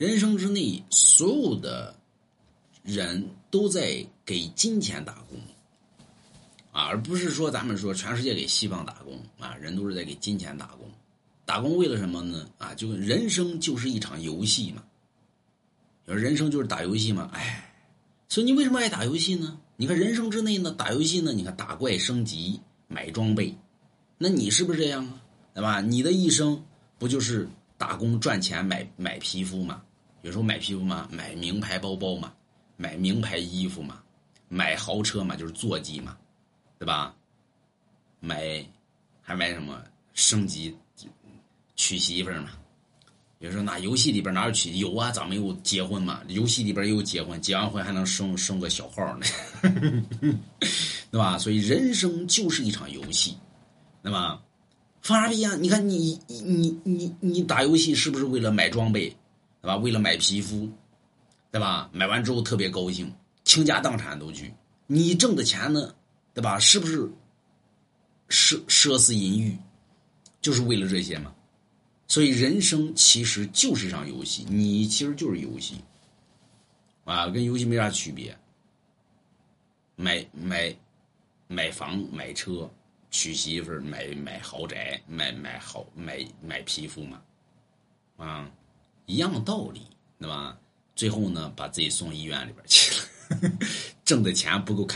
人生之内，所有的人都在给金钱打工啊，而不是说咱们说全世界给西方打工啊，人都是在给金钱打工。打工为了什么呢？啊，就人生就是一场游戏嘛。说人生就是打游戏嘛，哎，所以你为什么爱打游戏呢？你看人生之内呢，打游戏呢，你看打怪升级、买装备，那你是不是这样啊？对吧？你的一生不就是打工赚钱买买皮肤嘛？有时候买皮肤嘛，买名牌包包嘛，买名牌衣服嘛，买豪车嘛，就是坐骑嘛，对吧？买还买什么升级娶媳妇儿嘛？比如说，那游戏里边哪有娶有啊？咋没有结婚嘛？游戏里边也有结婚，结完婚还能生生个小号呢，对吧？所以人生就是一场游戏，对吧？放啥屁呀？你看你你你你打游戏是不是为了买装备，对吧？为了买皮肤，对吧？买完之后特别高兴，倾家荡产都去。你挣的钱呢，对吧？是不是奢奢侈淫欲，就是为了这些吗？所以人生其实就是一场游戏，你其实就是游戏，啊，跟游戏没啥区别。买买买房买车，娶媳妇买买豪宅，买买好买买皮肤嘛，啊，一样道理，对吧？最后呢，把自己送医院里边去了，挣的钱不够看。